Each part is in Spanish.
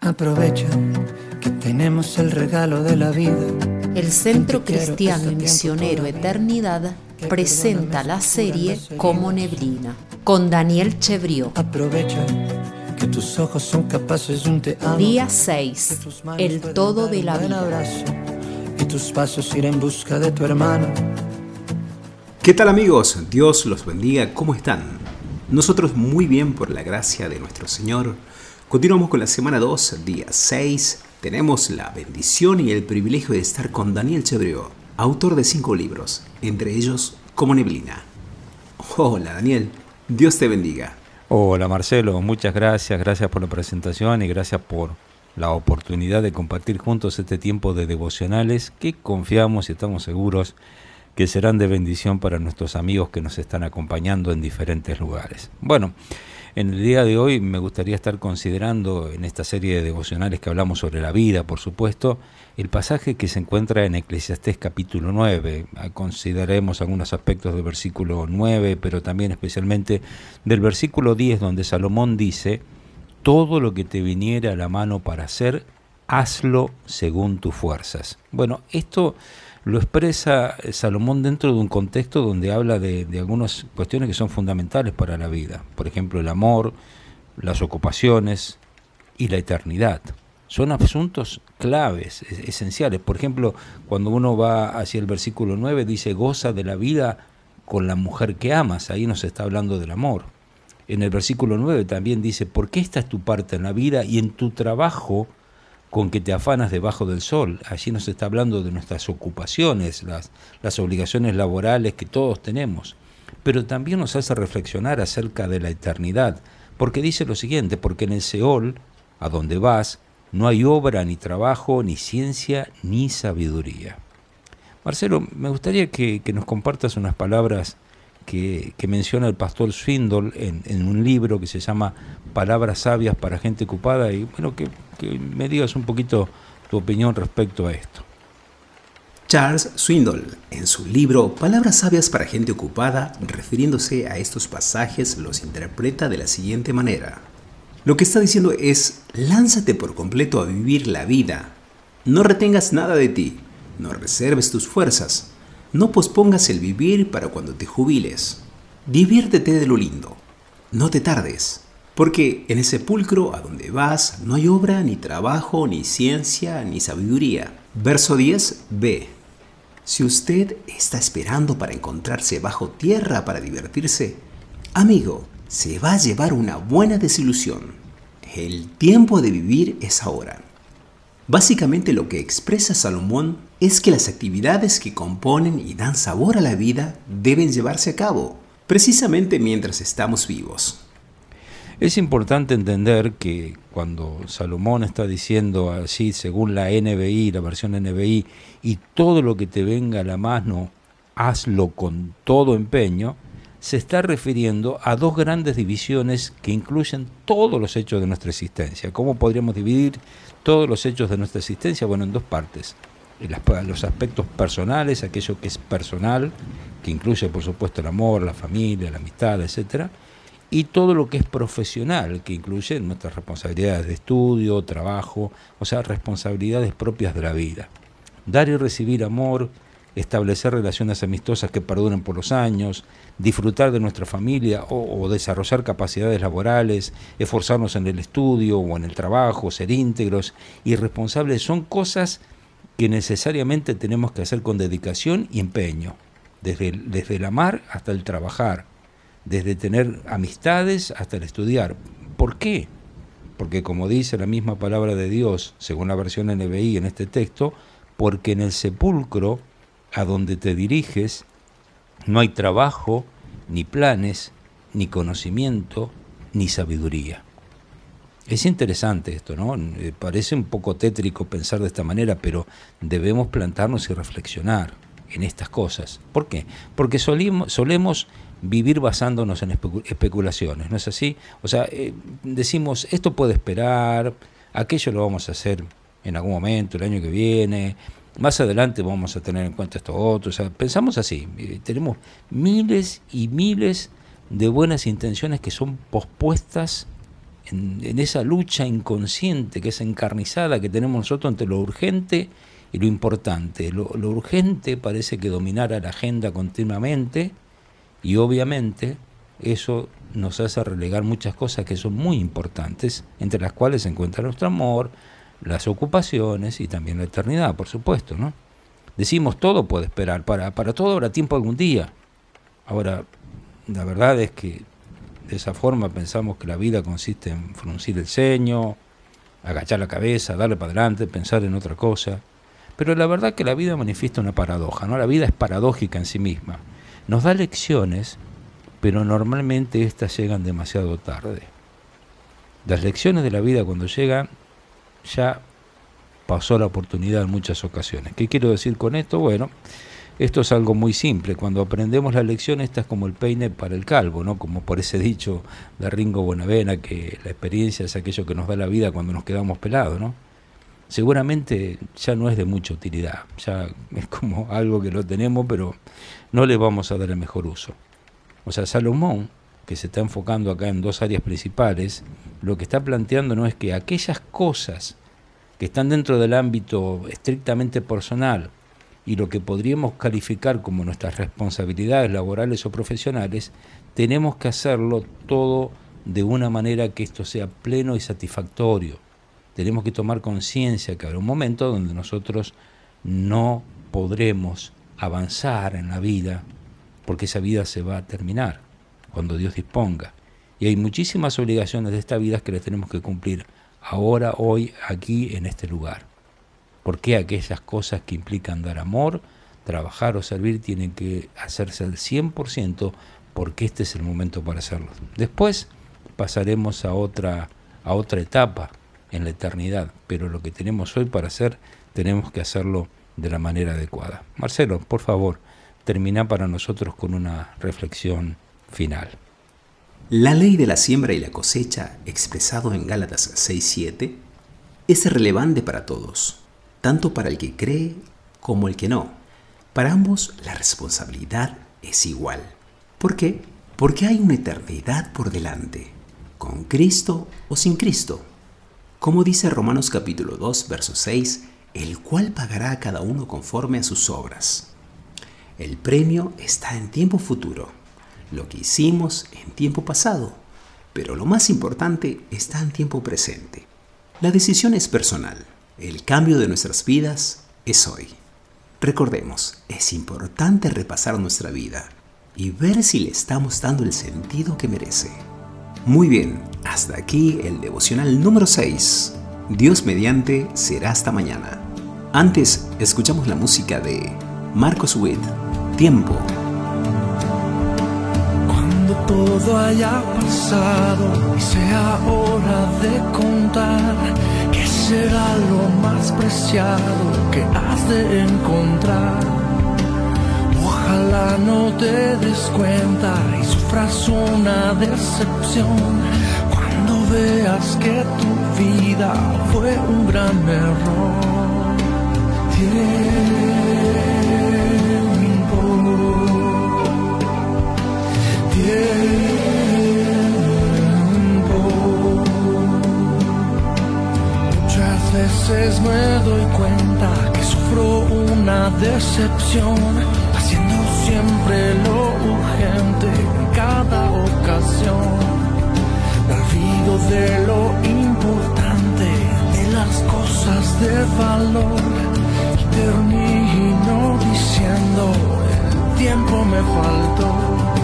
Aprovecha que tenemos el regalo de la vida. El Centro Cristiano y Misionero Eternidad presenta la serie Como Neblina con Daniel Chevrió. Aprovecha que tus ojos son capaces de un te amo. Día 6. El todo de la vida. Abrazo, y tus pasos ir en busca de tu hermano. ¿Qué tal amigos? Dios los bendiga. ¿Cómo están? Nosotros muy bien por la gracia de nuestro Señor. Continuamos con la semana 2, día 6. Tenemos la bendición y el privilegio de estar con Daniel Chebreo, autor de cinco libros, entre ellos Como Neblina. Hola Daniel, Dios te bendiga. Hola Marcelo, muchas gracias, gracias por la presentación y gracias por la oportunidad de compartir juntos este tiempo de devocionales que confiamos y estamos seguros que serán de bendición para nuestros amigos que nos están acompañando en diferentes lugares. Bueno, en el día de hoy me gustaría estar considerando en esta serie de devocionales que hablamos sobre la vida, por supuesto, el pasaje que se encuentra en Eclesiastés capítulo 9. Consideremos algunos aspectos del versículo 9, pero también especialmente del versículo 10 donde Salomón dice, todo lo que te viniera a la mano para hacer, hazlo según tus fuerzas. Bueno, esto lo expresa Salomón dentro de un contexto donde habla de, de, algunas cuestiones que son fundamentales para la vida. Por ejemplo, el amor, las ocupaciones y la eternidad. Son asuntos claves, esenciales. Por ejemplo, cuando uno va hacia el versículo 9, dice, goza de la vida con la mujer que amas. Ahí nos está hablando del amor. En el versículo 9 también dice, porque esta es tu parte en la vida y en tu trabajo con que te afanas debajo del sol. Allí nos está hablando de nuestras ocupaciones, las, las obligaciones laborales que todos tenemos. Pero también nos hace reflexionar acerca de la eternidad, porque dice lo siguiente, porque en el Seol, a donde vas, no hay obra, ni trabajo, ni ciencia, ni sabiduría. Marcelo, me gustaría que, que nos compartas unas palabras que, menciona el pastor Swindle en, un libro que se llama Palabras sabias para gente ocupada y bueno, que, que, me digas un poquito tu opinión respecto a esto. Charles Swindle, en su libro Palabras sabias para gente ocupada, refiriéndose a estos pasajes, los interpreta de la siguiente manera. Lo que está diciendo es, lánzate por completo a vivir la vida. No retengas nada de ti, no reserves tus fuerzas, no pospongas el vivir para cuando te jubiles. Diviértete de lo lindo. No te tardes, porque en el sepulcro a donde vas no hay obra, ni trabajo, ni ciencia, ni sabiduría. Verso 10b. Si usted está esperando para encontrarse bajo tierra para divertirse, amigo, se va a llevar una buena desilusión. El tiempo de vivir es ahora. Básicamente lo que expresa Salomón es que las actividades que componen y dan sabor a la vida deben llevarse a cabo, precisamente mientras estamos vivos. Es importante entender que cuando Salomón está diciendo así, según la NBI, la versión NBI, y todo lo que te venga a la mano, hazlo con todo empeño, se está refiriendo a dos grandes divisiones que incluyen todos los hechos de nuestra existencia. ¿Cómo podríamos dividir todos los hechos de nuestra existencia? Bueno, en dos partes. Los aspectos personales, aquello que es personal, que incluye por supuesto el amor, la familia, la amistad, etcétera, y todo lo que es profesional, que incluye nuestras responsabilidades de estudio, trabajo, o sea, responsabilidades propias de la vida. Dar y recibir amor, establecer relaciones amistosas que perduren por los años, disfrutar de nuestra familia o, desarrollar capacidades laborales, esforzarnos en el estudio o en el trabajo, ser íntegros y responsables, son cosas que necesariamente tenemos que hacer con dedicación y empeño, desde el, desde el amar hasta el trabajar, desde tener amistades hasta el estudiar. ¿Por qué? Porque como dice la misma palabra de Dios, según la versión NBI en este texto, porque en el sepulcro a donde te diriges no hay trabajo, ni planes, ni conocimiento, ni sabiduría. Es interesante esto, ¿no? Parece un poco tétrico pensar de esta manera, pero debemos plantarnos y reflexionar en estas cosas. ¿Por qué? Porque solemos vivir basándonos en especulaciones, ¿no es así? O sea, eh, decimos, esto puede esperar, aquello lo vamos a hacer en algún momento, el año que viene, más adelante vamos a tener en cuenta esto otro, o sea, pensamos así, tenemos miles y miles de buenas intenciones que son pospuestas en, esa lucha inconsciente que es encarnizada que tenemos nosotros entre lo urgente y lo importante. Lo, lo urgente parece que dominara la agenda continuamente y obviamente eso nos hace relegar muchas cosas que son muy importantes, entre las cuales se encuentra nuestro amor, las ocupaciones y también la eternidad, por supuesto, ¿no? Decimos todo puede esperar, para, para todo habrá tiempo algún día. Ahora, la verdad es que de esa forma pensamos que la vida consiste en fruncir el ceño, agachar la cabeza, darle para adelante, pensar en otra cosa. Pero la verdad es que la vida manifiesta una paradoja, ¿no? La vida es paradójica en sí misma. Nos da lecciones, pero normalmente estas llegan demasiado tarde. Las lecciones de la vida cuando llegan ya pasó la oportunidad en muchas ocasiones. ¿Qué quiero decir con esto? Bueno, esto es algo muy simple. Cuando aprendemos la lección, esta es como el peine para el calvo, ¿no? Como por ese dicho de Ringo Buenavena, que la experiencia es aquello que nos da la vida cuando nos quedamos pelados, ¿no? Seguramente ya no es de mucha utilidad, ya es como algo que lo tenemos, pero no le vamos a dar el mejor uso. O sea, Salomón, que se está enfocando acá en dos áreas principales, lo que está planteando no es que aquellas cosas que están dentro del ámbito estrictamente personal y lo que podríamos calificar como nuestras responsabilidades laborales o profesionales, tenemos que hacerlo todo de una manera que esto sea pleno y satisfactorio. Tenemos que tomar conciencia que habrá un momento donde nosotros no podremos avanzar en la vida porque esa vida se va a terminar cuando Dios disponga. Y hay muchísimas obligaciones de esta vida que las tenemos que cumplir ahora, hoy, aquí, en este lugar. ¿Por qué aquellas cosas que implican dar amor, trabajar o servir tienen que hacerse al 100% porque este es el momento para hacerlo? Después pasaremos a otra, a otra etapa en la eternidad, pero lo que tenemos hoy para hacer tenemos que hacerlo de la manera adecuada. Marcelo, por favor, termina para nosotros con una reflexión final. La ley de la siembra y la cosecha, expresado en Gálatas 6.7, es relevante para todos, tanto para el que cree como el que no. Para ambos la responsabilidad es igual. ¿Por qué? Porque hay una eternidad por delante, con Cristo o sin Cristo. Como dice Romanos capítulo 2, verso 6, el cual pagará a cada uno conforme a sus obras. El premio está en tiempo futuro lo que hicimos en tiempo pasado, pero lo más importante está en tiempo presente. La decisión es personal, el cambio de nuestras vidas es hoy. Recordemos, es importante repasar nuestra vida y ver si le estamos dando el sentido que merece. Muy bien, hasta aquí el devocional número 6. Dios mediante será hasta mañana. Antes, escuchamos la música de Marcos Witt, Tiempo todo haya pasado y sea hora de contar qué será lo más preciado que has de encontrar. Ojalá no te des cuenta y sufras una decepción cuando veas que tu vida fue un gran error. Muchas veces me doy cuenta que sufro una decepción, haciendo siempre lo urgente en cada ocasión. Me olvido de lo importante, de las cosas de valor, y termino diciendo, el tiempo me faltó.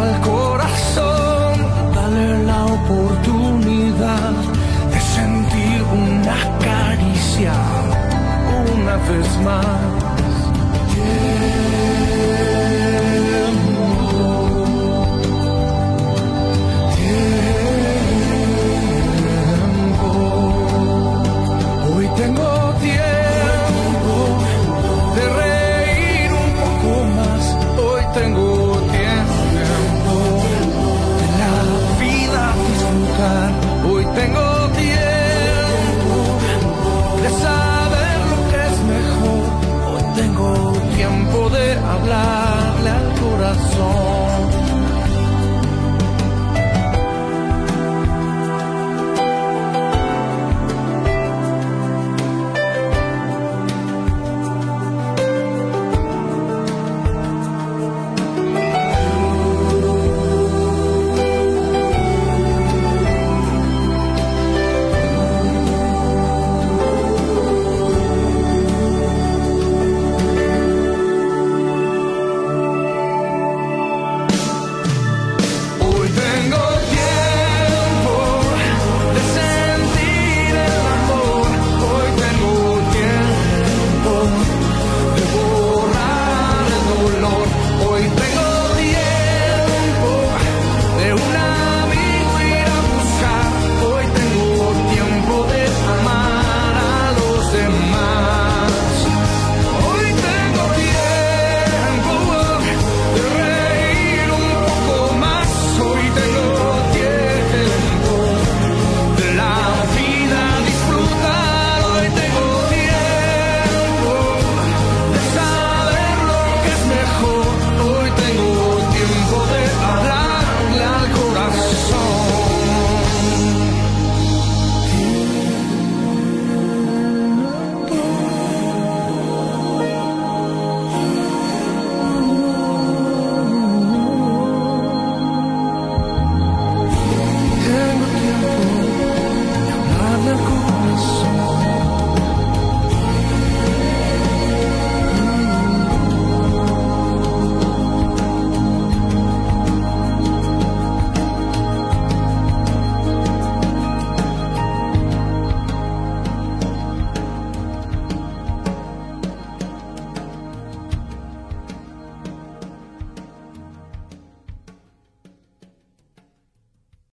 al corazón, dale la oportunidad de sentir una caricia una vez más.